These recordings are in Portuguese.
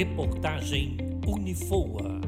Reportagem Unifoa.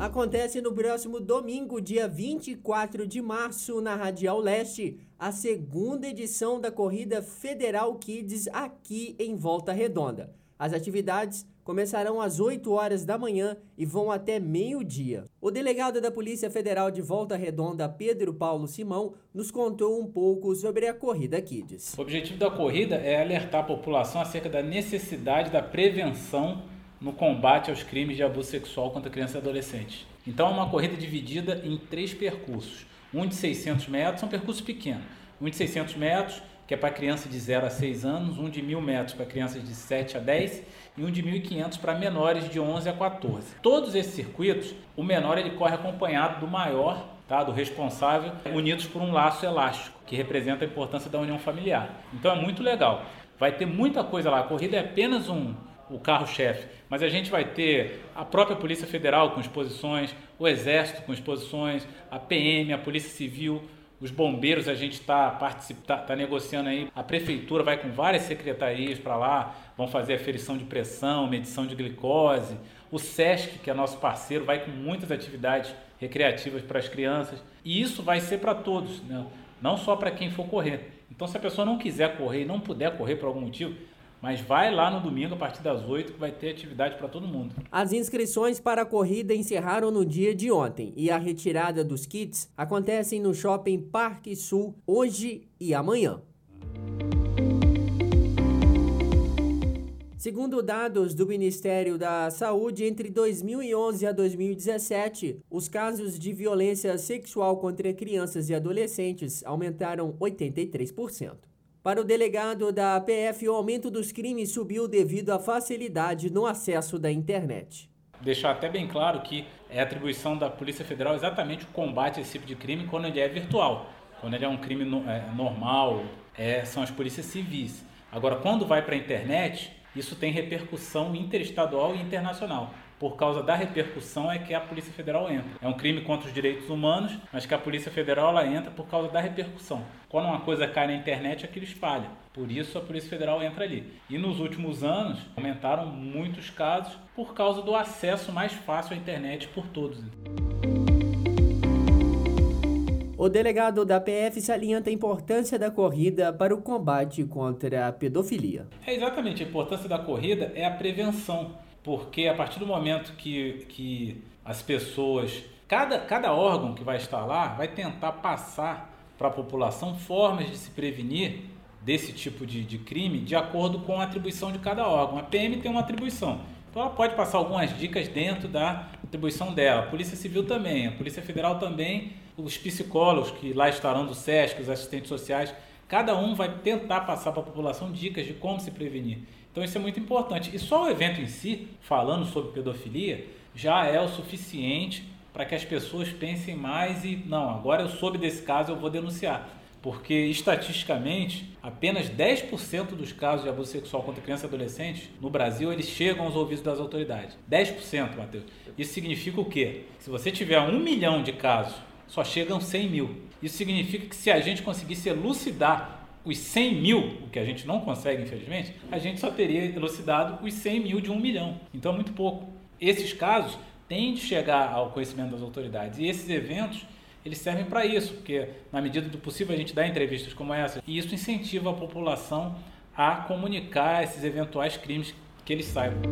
Acontece no próximo domingo, dia 24 de março, na Radial Leste, a segunda edição da Corrida Federal Kids aqui em Volta Redonda. As atividades começarão às 8 horas da manhã e vão até meio-dia. O delegado da Polícia Federal de Volta Redonda, Pedro Paulo Simão, nos contou um pouco sobre a Corrida Kids. O objetivo da corrida é alertar a população acerca da necessidade da prevenção no combate aos crimes de abuso sexual contra crianças e adolescentes. Então é uma corrida dividida em três percursos. Um de 600 metros, são percursos pequenos. Um de 600 metros, que é para criança de 0 a 6 anos, um de 1.000 metros para crianças de 7 a 10 e um de 1.500 para menores de 11 a 14. Todos esses circuitos, o menor ele corre acompanhado do maior, tá, do responsável, unidos por um laço elástico, que representa a importância da união familiar. Então é muito legal. Vai ter muita coisa lá. A corrida é apenas um, o carro-chefe, mas a gente vai ter a própria Polícia Federal com exposições, o Exército com exposições, a PM, a Polícia Civil, os bombeiros, a gente está tá, tá negociando aí, a prefeitura vai com várias secretarias para lá, vão fazer aferição de pressão, medição de glicose, o SESC, que é nosso parceiro, vai com muitas atividades recreativas para as crianças, e isso vai ser para todos, né? não só para quem for correr. Então, se a pessoa não quiser correr e não puder correr por algum motivo, mas vai lá no domingo a partir das 8 que vai ter atividade para todo mundo. As inscrições para a corrida encerraram no dia de ontem e a retirada dos kits acontecem no Shopping Parque Sul hoje e amanhã. Segundo dados do Ministério da Saúde, entre 2011 a 2017, os casos de violência sexual contra crianças e adolescentes aumentaram 83%. Para o delegado da APF, o aumento dos crimes subiu devido à facilidade no acesso da internet. Deixar até bem claro que é atribuição da Polícia Federal exatamente o combate a esse tipo de crime quando ele é virtual. Quando ele é um crime é, normal, é, são as polícias civis. Agora, quando vai para a internet, isso tem repercussão interestadual e internacional por causa da repercussão é que a Polícia Federal entra. É um crime contra os direitos humanos, mas que a Polícia Federal ela entra por causa da repercussão. Quando uma coisa cai na internet, aquilo espalha. Por isso a Polícia Federal entra ali. E nos últimos anos aumentaram muitos casos por causa do acesso mais fácil à internet por todos. O delegado da PF salienta a importância da corrida para o combate contra a pedofilia. É exatamente, a importância da corrida é a prevenção porque a partir do momento que, que as pessoas, cada, cada órgão que vai estar lá, vai tentar passar para a população formas de se prevenir desse tipo de, de crime de acordo com a atribuição de cada órgão. A PM tem uma atribuição, então ela pode passar algumas dicas dentro da atribuição dela. A Polícia Civil também, a Polícia Federal também, os psicólogos que lá estarão do SESC, os assistentes sociais, cada um vai tentar passar para a população dicas de como se prevenir. Então isso é muito importante. E só o evento em si, falando sobre pedofilia, já é o suficiente para que as pessoas pensem mais e não, agora eu soube desse caso, eu vou denunciar. Porque estatisticamente, apenas 10% dos casos de abuso sexual contra crianças e adolescentes no Brasil, eles chegam aos ouvidos das autoridades. 10%, Matheus. Isso significa o quê? Se você tiver um milhão de casos, só chegam 100 mil. Isso significa que se a gente conseguisse elucidar os 100 mil, o que a gente não consegue, infelizmente, a gente só teria elucidado os 100 mil de um milhão. Então é muito pouco. Esses casos têm de chegar ao conhecimento das autoridades. E esses eventos, eles servem para isso, porque na medida do possível a gente dá entrevistas como essa. E isso incentiva a população a comunicar esses eventuais crimes que eles saibam.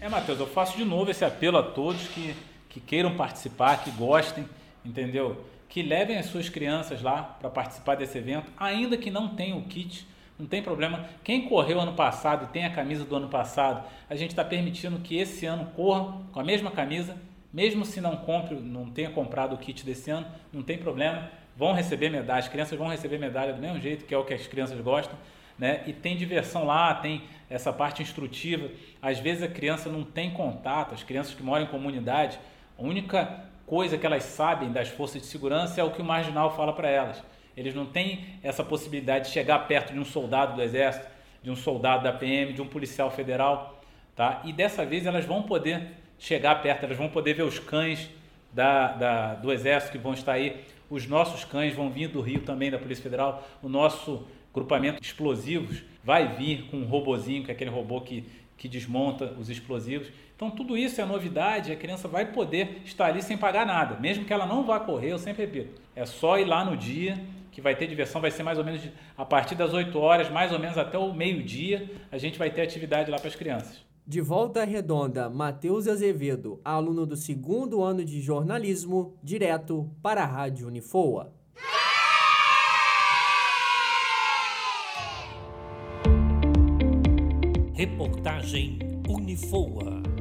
É, Matheus, eu faço de novo esse apelo a todos que, que queiram participar, que gostem, entendeu? que levem as suas crianças lá para participar desse evento, ainda que não tenham o kit, não tem problema. Quem correu ano passado e tem a camisa do ano passado, a gente está permitindo que esse ano corra com a mesma camisa, mesmo se não compre, não tenha comprado o kit desse ano, não tem problema. Vão receber medalha, as crianças vão receber medalha do mesmo jeito, que é o que as crianças gostam, né? E tem diversão lá, tem essa parte instrutiva. Às vezes a criança não tem contato, as crianças que moram em comunidade, a única coisa que elas sabem das forças de segurança é o que o marginal fala para elas. Eles não têm essa possibilidade de chegar perto de um soldado do exército, de um soldado da PM, de um policial federal, tá? E dessa vez elas vão poder chegar perto, elas vão poder ver os cães da, da, do exército que vão estar aí, os nossos cães vão vir do Rio também da Polícia Federal, o nosso grupamento de explosivos vai vir com um robozinho, que é aquele robô que, que desmonta os explosivos. Então tudo isso é novidade, a criança vai poder estar ali sem pagar nada, mesmo que ela não vá correr, eu sempre repito, é só ir lá no dia que vai ter diversão, vai ser mais ou menos a partir das 8 horas, mais ou menos até o meio-dia, a gente vai ter atividade lá para as crianças. De volta à redonda, Matheus Azevedo, aluno do segundo ano de jornalismo, direto para a Rádio Unifoa. Reportagem Unifoa.